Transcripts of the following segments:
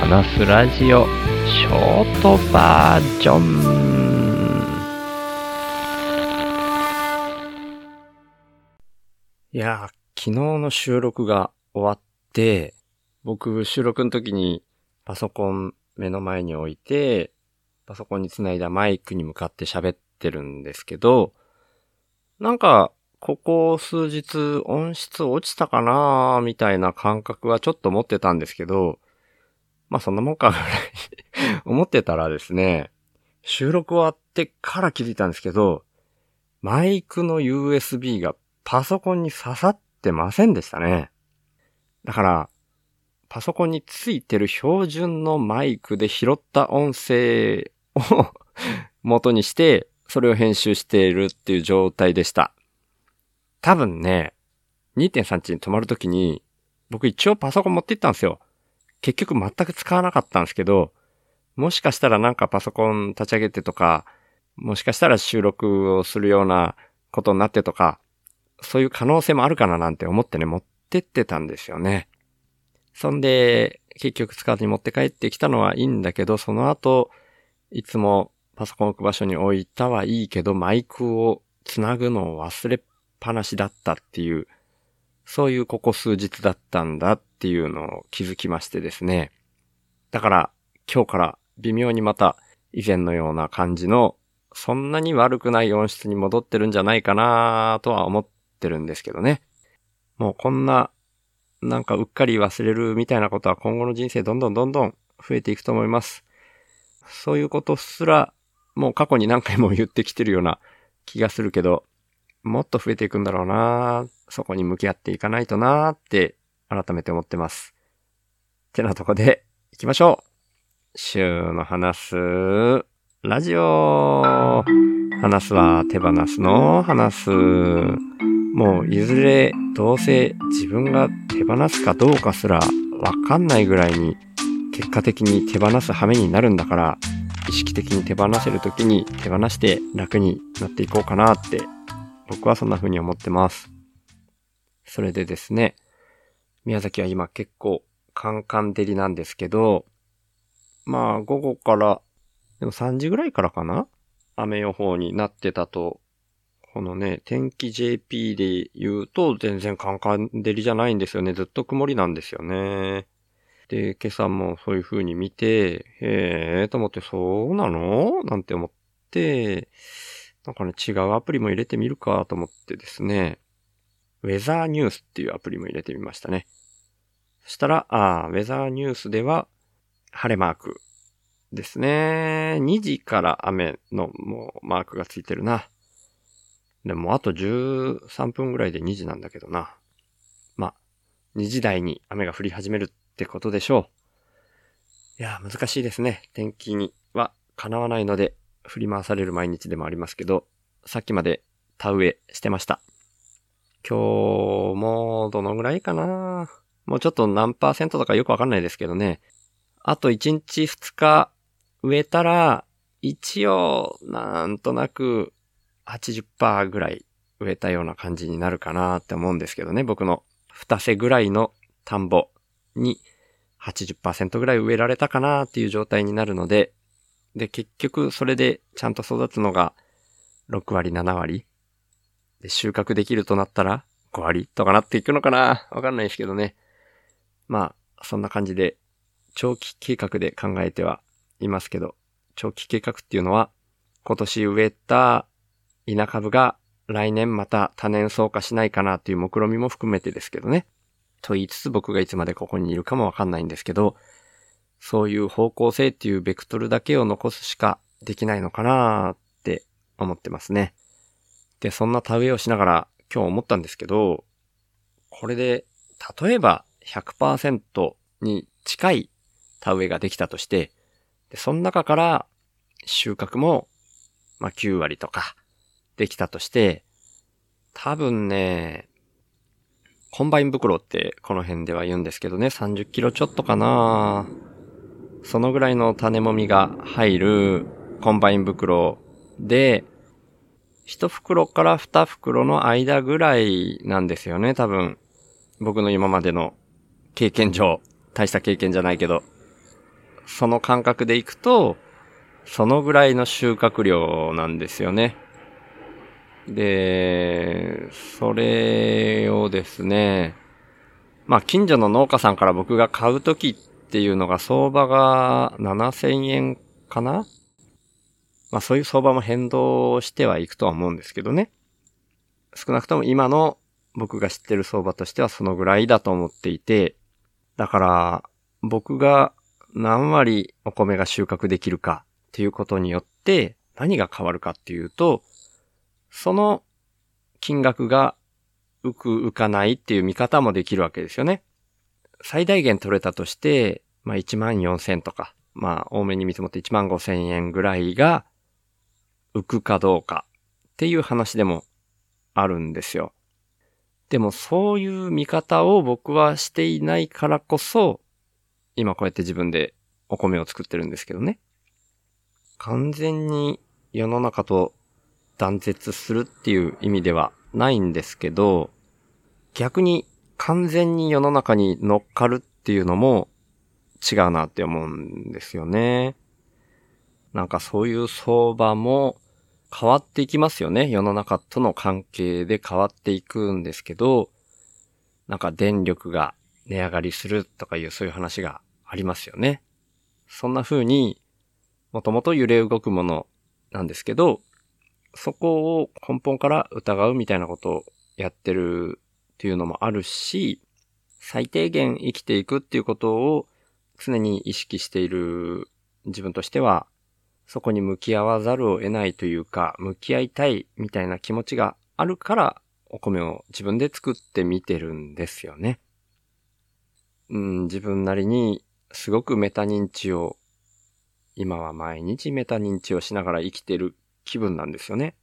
話すラジオショートバージョン。いやー、昨日の収録が終わって、僕収録の時にパソコン目の前に置いて、パソコンにつないだマイクに向かって喋ってるんですけど、なんか、ここ数日音質落ちたかなーみたいな感覚はちょっと持ってたんですけど、まあそんなもんかぐらい思ってたらですね、収録終わってから気づいたんですけど、マイクの USB がパソコンに刺さってませんでしたね。だから、パソコンについてる標準のマイクで拾った音声を元にして、それを編集しているっていう状態でした。多分ね、2.3に泊まるときに、僕一応パソコン持って行ったんですよ。結局全く使わなかったんですけど、もしかしたらなんかパソコン立ち上げてとか、もしかしたら収録をするようなことになってとか、そういう可能性もあるかななんて思ってね、持ってってたんですよね。そんで、結局使わずに持って帰ってきたのはいいんだけど、その後、いつもパソコン置く場所に置いたはいいけど、マイクをつなぐのを忘れっぱなしだったっていう、そういうここ数日だったんだっていうのを気づきましてですね。だから、今日から微妙にまた以前のような感じの、そんなに悪くない音質に戻ってるんじゃないかなとは思ってるんですけどね。もうこんな、なんかうっかり忘れるみたいなことは今後の人生どんどんどんどん増えていくと思います。そういうことすら、もう過去に何回も言ってきてるような気がするけど、もっと増えていくんだろうなそこに向き合っていかないとなって改めて思ってます。てなとこで行きましょう。週の話すラジオ話すは手放すの話す。もういずれどうせ自分が手放すかどうかすらわかんないぐらいに結果的に手放す羽目になるんだから意識的に手放せるときに手放して楽になっていこうかなって僕はそんな風に思ってます。それでですね、宮崎は今結構カンカン照りなんですけど、まあ午後から、でも3時ぐらいからかな雨予報になってたと、このね、天気 JP で言うと全然カンカン照りじゃないんですよね。ずっと曇りなんですよね。で、今朝もそういう風に見て、へえーと思って、そうなの？なんて思って、なんかね、違うアプリも入れてみるかと思ってですね、ウェザーニュースっていうアプリも入れてみましたね。そしたら、あ、ウェザーニュースでは、晴れマークですね。2時から雨のもうマークがついてるな。でも、あと13分ぐらいで2時なんだけどな。まあ、2時台に雨が降り始めるってことでしょう。いや、難しいですね。天気にはかなわないので、振り回される毎日でもありますけど、さっきまで田植えしてました。今日もどのぐらいかな？もうちょっと何パーセントとかよくわかんないですけどね。あと1日2日植えたら、一応なんとなく80%ぐらい植えたような感じになるかなって思うんですけどね。僕の2世ぐらいの田んぼに80%ぐらい植えられたかなっていう状態になるので、で、結局、それでちゃんと育つのが、6割、7割。で、収穫できるとなったら、5割とかなっていくのかな？わかんないですけどね。まあ、そんな感じで、長期計画で考えてはいますけど、長期計画っていうのは、今年植えた稲株が来年また多年草化しないかなっていう目論みも含めてですけどね。と言いつつ僕がいつまでここにいるかもわかんないんですけど、そういう方向性っていうベクトルだけを残すしかできないのかなって思ってますね。で、そんな田植えをしながら今日思ったんですけど、これで、例えば100%に近い田植えができたとして、で、その中から収穫も、まあ、9割とかできたとして、多分ね、コンバイン袋ってこの辺では言うんですけどね、30キロちょっとかなそのぐらいの種もみが入るコンバイン袋で、一袋から二袋の間ぐらいなんですよね、多分。僕の今までの経験上。大した経験じゃないけど。その感覚でいくと、そのぐらいの収穫量なんですよね。で、それをですね、まあ近所の農家さんから僕が買うときっっていうのが相場が7000円かな？まあそういう相場も変動してはいくとは思うんですけどね。少なくとも今の僕が知ってる相場としてはそのぐらいだと思っていて、だから僕が何割お米が収穫できるかっていうことによって何が変わるかっていうと、その金額が浮く浮かないっていう見方もできるわけですよね。最大限取れたとして、まあ1万4千とか、まあ多めに見積もって1万5千円ぐらいが浮くかどうかっていう話でもあるんですよ。でもそういう見方を僕はしていないからこそ、今こうやって自分でお米を作ってるんですけどね。完全に世の中と断絶するっていう意味ではないんですけど、逆に完全に世の中に乗っかるっていうのも違うなって思うんですよね。なんかそういう相場も変わっていきますよね。世の中との関係で変わっていくんですけど、なんか電力が値上がりするとかいうそういう話がありますよね。そんな風に、もともと揺れ動くものなんですけど、そこを根本から疑うみたいなことをやってるっていうのもあるし、最低限生きていくっていうことを常に意識している自分としてはそこに向き合わざるを得ないというか、向き合いたいみたいな気持ちがあるから、お米を自分で作ってみてるんですよね。うん、自分なりにすごくメタ認知を、今は毎日メタ認知をしながら生きてる気分なんですよね。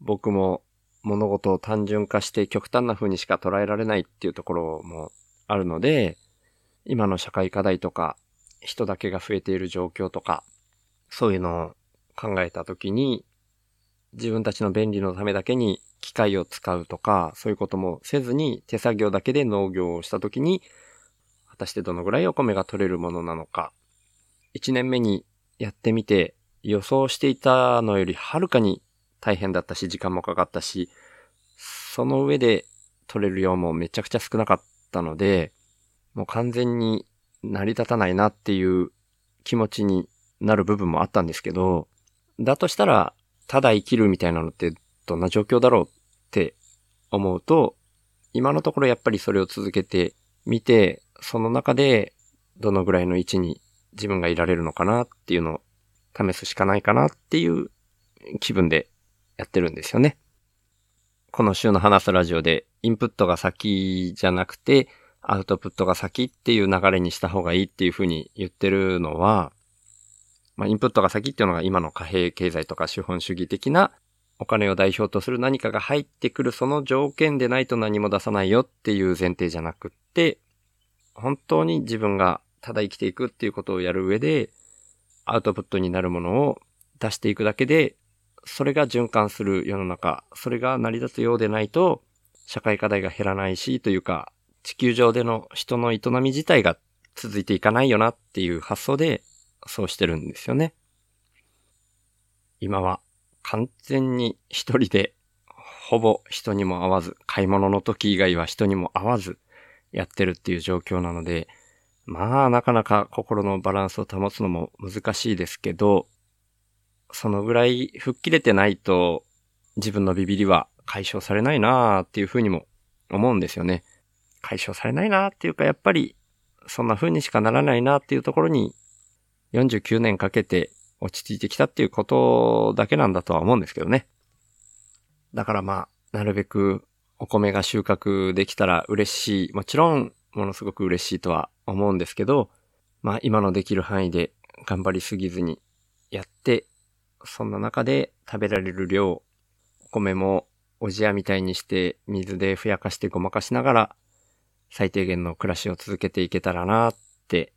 僕も物事を単純化して極端な風にしか捉えられないっていうところもあるので、今の社会課題とか、人だけが増えている状況とか、そういうのを考えたときに、自分たちの便利のためだけに機械を使うとか、そういうこともせずに手作業だけで農業をしたときに、果たしてどのぐらいお米が取れるものなのか。一年目にやってみて予想していたのよりはるかに大変だったし、時間もかかったし、その上で取れる量もめちゃくちゃ少なかったので、もう完全に成り立たないなっていう気持ちになる部分もあったんですけど、だとしたら、ただ生きるみたいなのってどんな状況だろうって思うと、今のところやっぱりそれを続けてみて、その中でどのぐらいの位置に自分がいられるのかなっていうのを試すしかないかなっていう気分でやってるんですよね。この週の話すラジオでインプットが先じゃなくてアウトプットが先っていう流れにした方がいいっていうふうに言ってるのは、まあ、インプットが先っていうのが今の貨幣経済とか資本主義的なお金を代表とする何かが入ってくるその条件でないと何も出さないよっていう前提じゃなくって、本当に自分がただ生きていくっていうことをやる上で、アウトプットになるものを出していくだけで、それが循環する世の中、それが成り立つようでないと、社会課題が減らないし、というか、地球上での人の営み自体が続いていかないよなっていう発想でそうしてるんですよね。今は完全に一人で、ほぼ人にも会わず、買い物の時以外は人にも会わずやってるっていう状況なので、まあなかなか心のバランスを保つのも難しいですけど、そのぐらい吹っ切れてないと自分のビビりは解消されないなーっていうふうにも思うんですよね。解消されないなーっていうかやっぱりそんな風にしかならないなっていうところに49年かけて落ち着いてきたっていうことだけなんだとは思うんですけどね。だからまあ、なるべくお米が収穫できたら嬉しい。もちろん、ものすごく嬉しいとは思うんですけど、まあ今のできる範囲で頑張りすぎずにやって、そんな中で食べられる量、お米もおじやみたいにして水でふやかしてごまかしながら最低限の暮らしを続けていけたらなって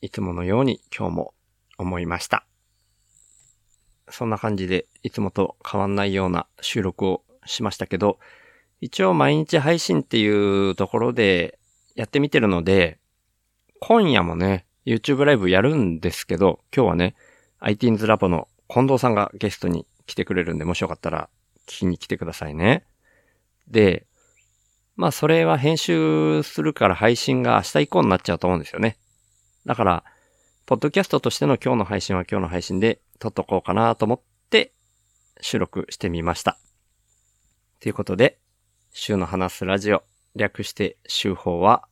いつものように今日も思いました。そんな感じで、いつもと変わんないような収録をしましたけど、一応毎日配信っていうところでやってみてるので、今夜もね、YouTube ライブやるんですけど、今日はね、ITINS ラボの近藤さんがゲストに来てくれるんで、もしよかったら聞きに来てくださいね。で、まあそれは編集するから配信が明日以降になっちゃうと思うんですよね。だから、ポッドキャストとしての今日の配信は今日の配信で撮っとこうかなと思って収録してみました。ということで、週の話すラジオ、略して週報は、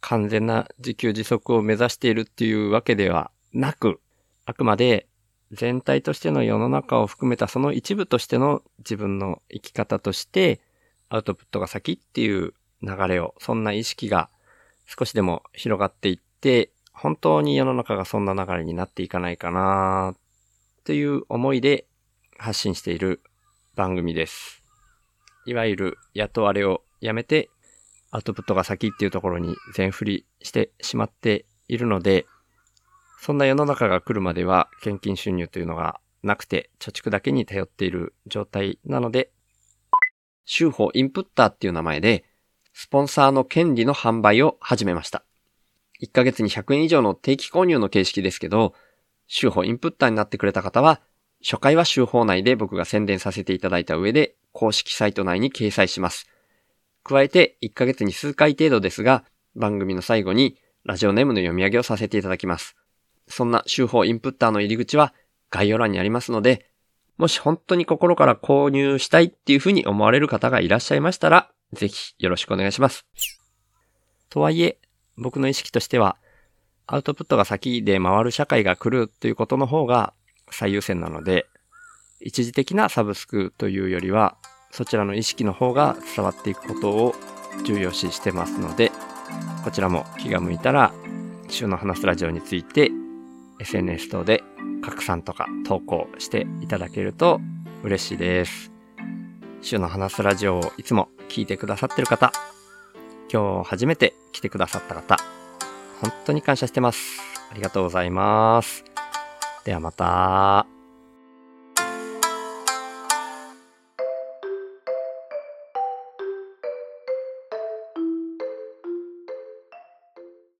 完全な自給自足を目指しているっていうわけではなく、あくまで全体としての世の中を含めたその一部としての自分の生き方として、アウトプットが先っていう流れを、そんな意識が少しでも広がっていって、本当に世の中がそんな流れになっていかないかなという思いで発信している番組です。いわゆる雇われをやめてアウトプットが先っていうところに全振りしてしまっているので、そんな世の中が来るまでは献金収入というのがなくて貯蓄だけに頼っている状態なので、週報インプッターっていう名前で、スポンサーの権利の販売を始めました。1ヶ月に100円以上の定期購入の形式ですけど、週報インプッターになってくれた方は、初回は週報内で僕が宣伝させていただいた上で、公式サイト内に掲載します。加えて、1ヶ月に数回程度ですが、番組の最後にラジオネームの読み上げをさせていただきます。そんな週報インプッターの入り口は概要欄にありますので、もし本当に心から購入したいっていうふうに思われる方がいらっしゃいましたら、ぜひよろしくお願いします。とはいえ、僕の意識としては、アウトプットが先で回る社会が来るということの方が最優先なので、一時的なサブスクというよりは、そちらの意識の方が伝わっていくことを重要視してますので、こちらも気が向いたら、週の話すラジオについて SNS 等で拡散とか投稿していただけると嬉しいです。週の話すラジオをいつも聞いてくださってる方、今日初めて来てくださった方、本当に感謝してます。ありがとうございます。ではまた。